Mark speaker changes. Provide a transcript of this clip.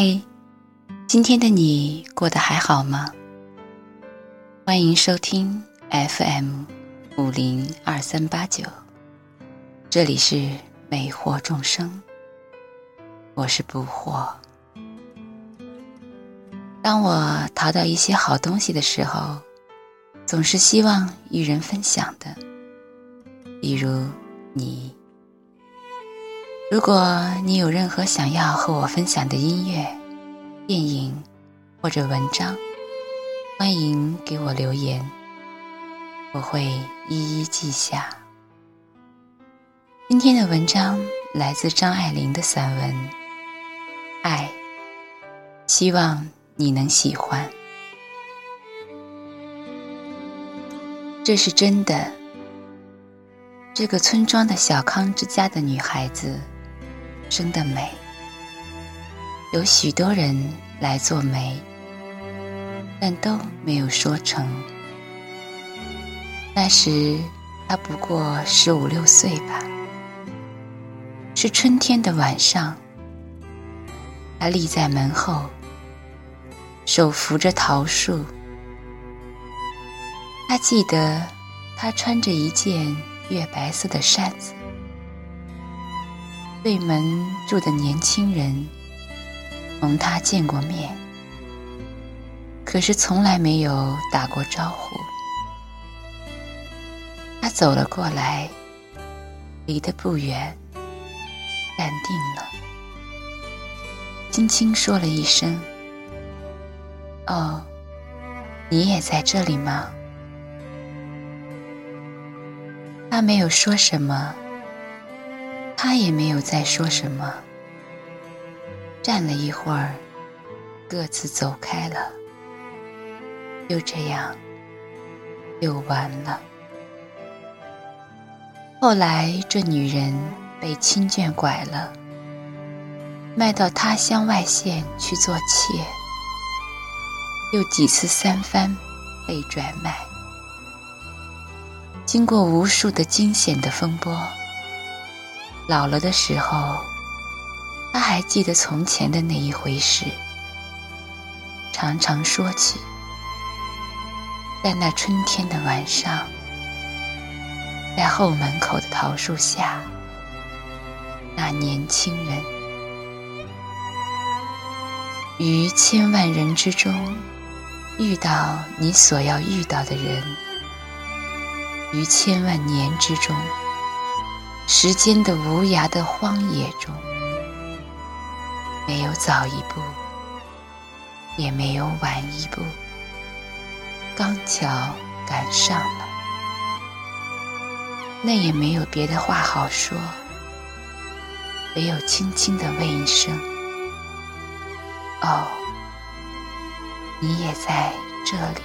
Speaker 1: 嗨，今天的你过得还好吗？欢迎收听 FM 五零二三八九，这里是美惑众生，我是不惑。当我淘到一些好东西的时候，总是希望与人分享的，比如你。如果你有任何想要和我分享的音乐、电影或者文章，欢迎给我留言，我会一一记下。今天的文章来自张爱玲的散文《爱》，希望你能喜欢。这是真的。这个村庄的小康之家的女孩子。生的美，有许多人来做媒，但都没有说成。那时他不过十五六岁吧。是春天的晚上，他立在门后，手扶着桃树。他记得，他穿着一件月白色的衫子。对门住的年轻人同他见过面，可是从来没有打过招呼。他走了过来，离得不远，站定了，轻轻说了一声：“哦，你也在这里吗？”他没有说什么。他也没有再说什么，站了一会儿，各自走开了。就这样，又完了。后来，这女人被亲眷拐了，卖到他乡外县去做妾，又几次三番被转卖，经过无数的惊险的风波。老了的时候，他还记得从前的那一回事，常常说起，在那春天的晚上，在后门口的桃树下，那年轻人于千万人之中遇到你所要遇到的人，于千万年之中。时间的无涯的荒野中，没有早一步，也没有晚一步，刚巧赶上了。那也没有别的话好说，唯有轻轻的问一声：“哦，你也在这里。”